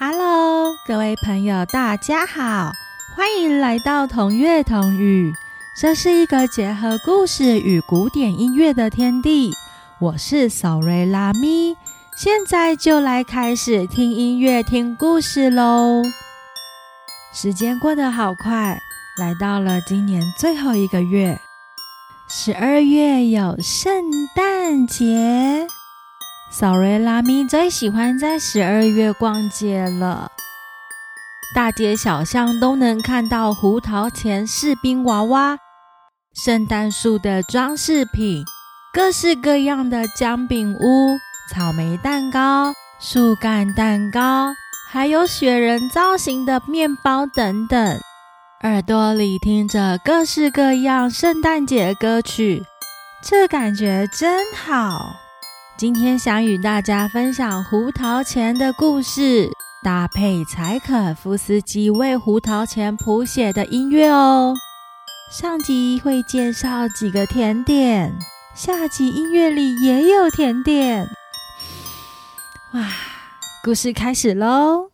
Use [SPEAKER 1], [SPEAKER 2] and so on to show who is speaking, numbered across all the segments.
[SPEAKER 1] Hello，各位朋友，大家好，欢迎来到同乐同语。这是一个结合故事与古典音乐的天地。我是扫瑞拉咪，现在就来开始听音乐、听故事喽。时间过得好快，来到了今年最后一个月，十二月有圣诞节。扫瑞拉咪最喜欢在十二月逛街了，大街小巷都能看到胡桃钳士兵娃娃、圣诞树的装饰品、各式各样的姜饼屋、草莓蛋糕、树干蛋糕，还有雪人造型的面包等等。耳朵里听着各式各样圣诞节歌曲，这感觉真好。今天想与大家分享胡桃钳的故事，搭配柴可夫斯基为胡桃钳谱写的音乐哦。上集会介绍几个甜点，下集音乐里也有甜点。哇，故事开始喽！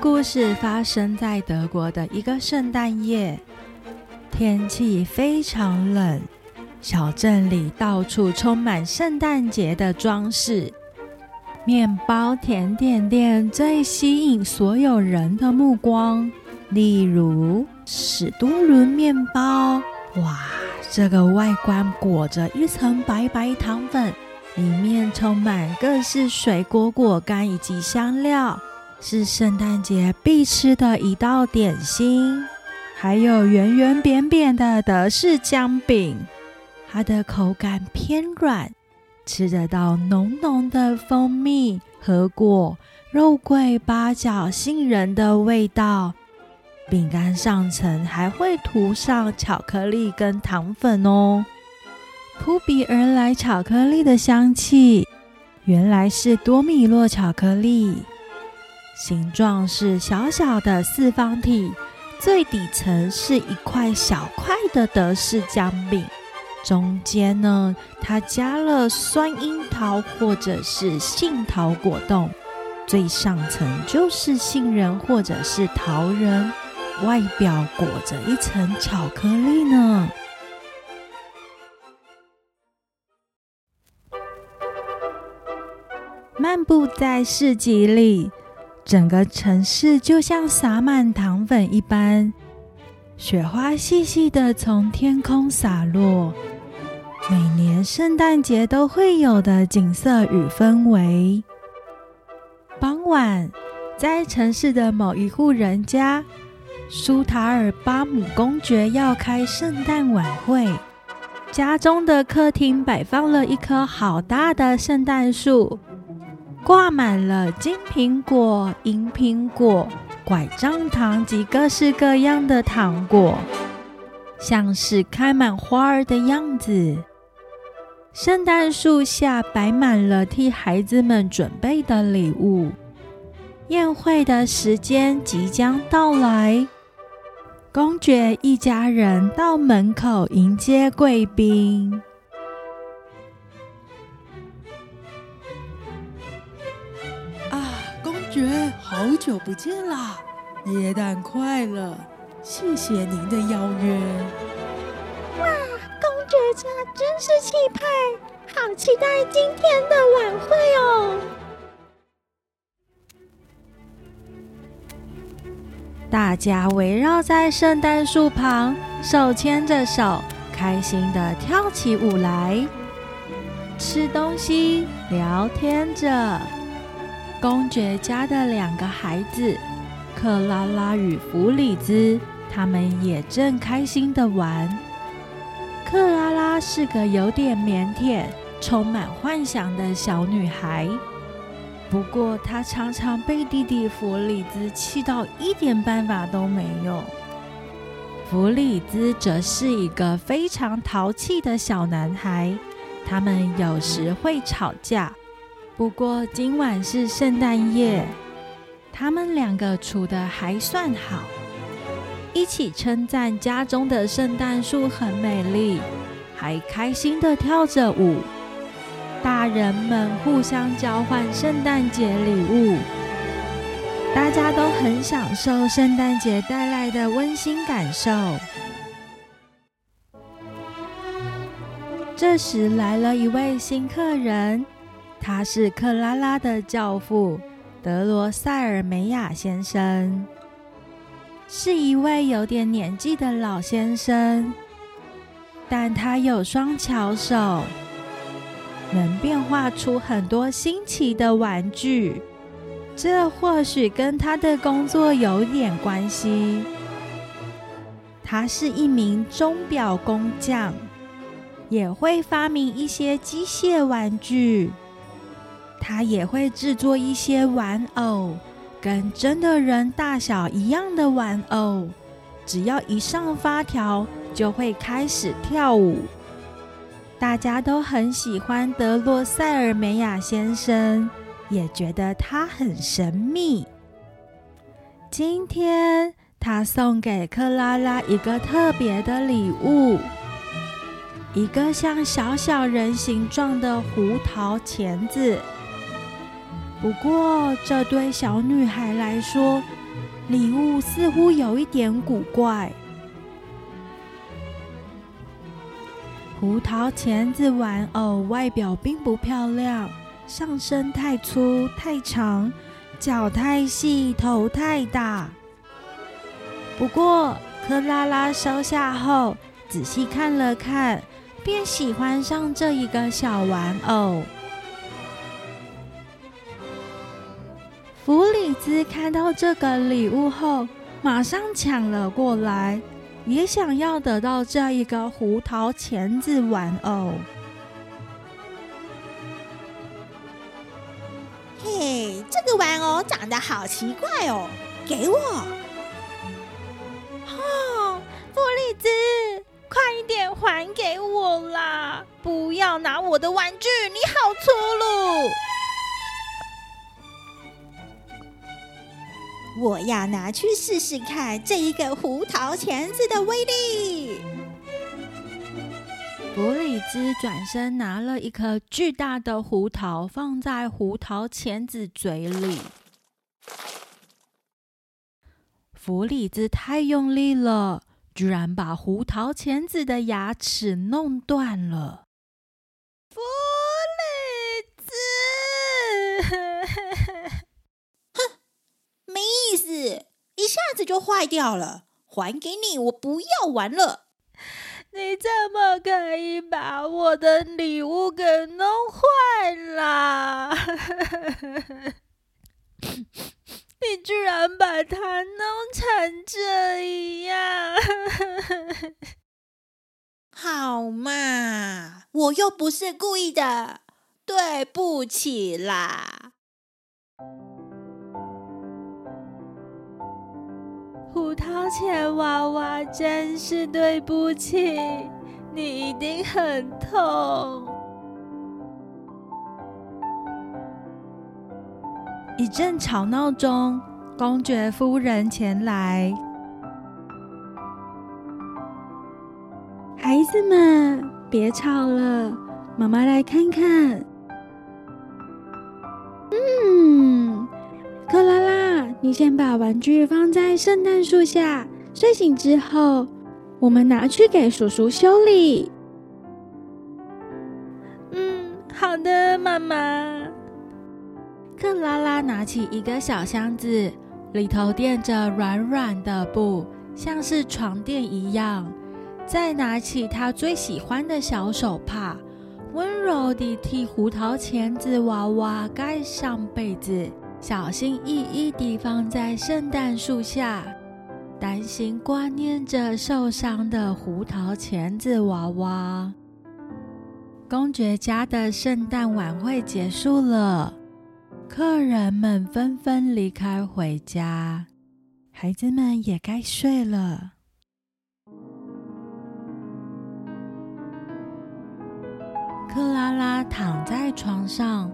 [SPEAKER 1] 故事发生在德国的一个圣诞夜。天气非常冷，小镇里到处充满圣诞节的装饰。面包甜点店最吸引所有人的目光，例如史多伦面包。哇，这个外观裹着一层白白糖粉，里面充满各式水果果干以及香料，是圣诞节必吃的一道点心。还有圆圆扁扁的德式姜饼，它的口感偏软，吃得到浓浓的蜂蜜、核果、肉桂、八角、杏仁的味道。饼干上层还会涂上巧克力跟糖粉哦。扑鼻而来巧克力的香气，原来是多米诺巧克力，形状是小小的四方体。最底层是一块小块的德式姜饼，中间呢，它加了酸樱桃或者是杏桃果冻，最上层就是杏仁或者是桃仁，外表裹着一层巧克力呢。漫步在市集里。整个城市就像洒满糖粉一般，雪花细细的从天空洒落，每年圣诞节都会有的景色与氛围。傍晚，在城市的某一户人家，舒塔尔巴姆公爵要开圣诞晚会，家中的客厅摆放了一棵好大的圣诞树。挂满了金苹果、银苹果、拐杖糖及各式各样的糖果，像是开满花儿的样子。圣诞树下摆满了替孩子们准备的礼物。宴会的时间即将到来，公爵一家人到门口迎接贵宾。
[SPEAKER 2] 爵好久不见啦！耶诞快乐！谢谢您的邀约。
[SPEAKER 3] 哇，公爵家真是气派，好期待今天的晚会哦！
[SPEAKER 1] 大家围绕在圣诞树旁，手牵着手，开心的跳起舞来，吃东西，聊天着。公爵家的两个孩子克拉拉与弗里兹，他们也正开心的玩。克拉拉是个有点腼腆、充满幻想的小女孩，不过她常常被弟弟弗里兹气到一点办法都没有。弗里兹则是一个非常淘气的小男孩，他们有时会吵架。不过今晚是圣诞夜，他们两个处的还算好，一起称赞家中的圣诞树很美丽，还开心的跳着舞，大人们互相交换圣诞节礼物，大家都很享受圣诞节带来的温馨感受。这时来了一位新客人，他是克拉拉的教父德罗塞尔梅亚先生，是一位有点年纪的老先生。但他有双巧手，能变化出很多新奇的玩具。这或许跟他的工作有点关系。他是一名钟表工匠，也会发明一些机械玩具。他也会制作一些玩偶，跟真的人大小一样的玩偶。只要一上发条。就会开始跳舞，大家都很喜欢德洛塞尔梅亚先生，也觉得他很神秘。今天他送给克拉拉一个特别的礼物，一个像小小人形状的胡桃钳子。不过，这对小女孩来说，礼物似乎有一点古怪。胡桃钳子玩偶外表并不漂亮，上身太粗太长，脚太细，头太大。不过克拉拉收下后，仔细看了看，便喜欢上这一个小玩偶。弗里兹看到这个礼物后，马上抢了过来。也想要得到这一个胡桃钳子玩偶。
[SPEAKER 3] 嘿，这个玩偶长得好奇怪哦，给我！
[SPEAKER 1] 哦，弗里兹，快一点还给我啦！不要拿我的玩具，你好粗鲁！
[SPEAKER 3] 我要拿去试试看这一个胡桃钳子的威力。
[SPEAKER 1] 弗里兹转身拿了一颗巨大的胡桃，放在胡桃钳子嘴里。弗里兹太用力了，居然把胡桃钳子的牙齿弄断了。弗里兹。
[SPEAKER 3] 意思一下子就坏掉了，还给你，我不要玩了。
[SPEAKER 1] 你怎么可以把我的礼物给弄坏啦？你居然把它弄成这样！
[SPEAKER 3] 好嘛，我又不是故意的，对不起啦。
[SPEAKER 1] 胡桃钳娃娃，真是对不起，你一定很痛。一阵吵闹中，公爵夫人前来，
[SPEAKER 2] 孩子们别吵了，妈妈来看看。你先把玩具放在圣诞树下，睡醒之后，我们拿去给叔叔修理。
[SPEAKER 1] 嗯，好的，妈妈。克拉拉拿起一个小箱子，里头垫着软软的布，像是床垫一样。再拿起她最喜欢的小手帕，温柔地替胡桃钳子娃娃盖上被子。小心翼翼地放在圣诞树下，担心挂念着受伤的胡桃钳子娃娃。公爵家的圣诞晚会结束了，客人们纷纷离开回家，孩子们也该睡了。克拉拉躺在床上。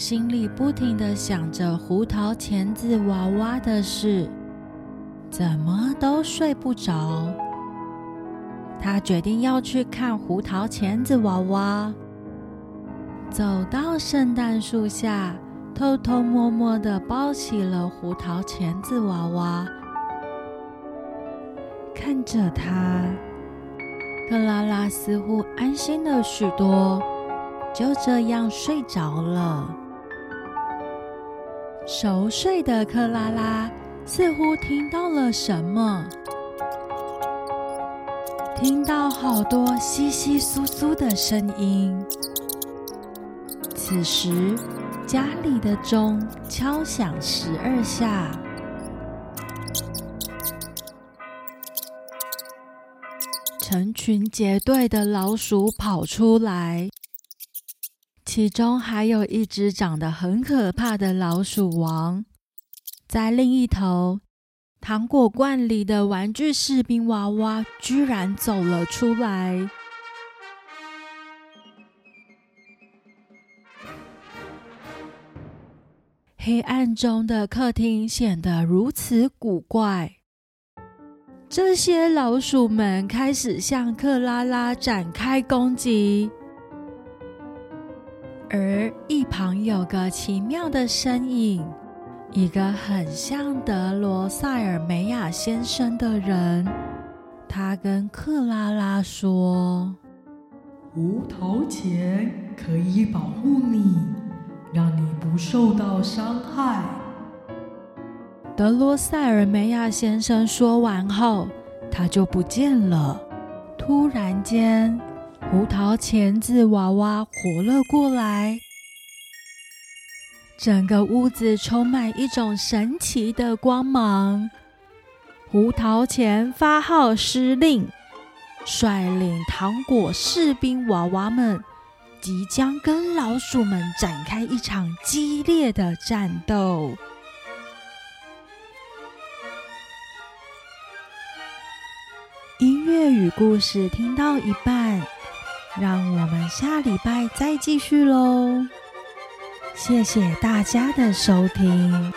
[SPEAKER 1] 心里不停的想着胡桃钳子娃娃的事，怎么都睡不着。他决定要去看胡桃钳子娃娃。走到圣诞树下，偷偷摸摸的抱起了胡桃钳子娃娃，看着他，克拉拉似乎安心了许多，就这样睡着了。熟睡的克拉拉似乎听到了什么，听到好多窸窸窣窣的声音。此时，家里的钟敲响十二下，成群结队的老鼠跑出来，其中还有一只长得很可怕的老鼠王。在另一头，糖果罐里的玩具士兵娃娃居然走了出来。黑暗中的客厅显得如此古怪。这些老鼠们开始向克拉拉展开攻击，而一旁有个奇妙的身影，一个很像德罗塞尔梅亚先生的人。他跟克拉拉说：“
[SPEAKER 4] 胡桃钱可以保护你。”让你不受到伤害。
[SPEAKER 1] 德罗塞尔梅亚先生说完后，他就不见了。突然间，胡桃钳子娃娃活了过来，整个屋子充满一种神奇的光芒。胡桃钳发号施令，率领糖果士兵娃娃们。即将跟老鼠们展开一场激烈的战斗。音乐与故事听到一半，让我们下礼拜再继续喽！谢谢大家的收听。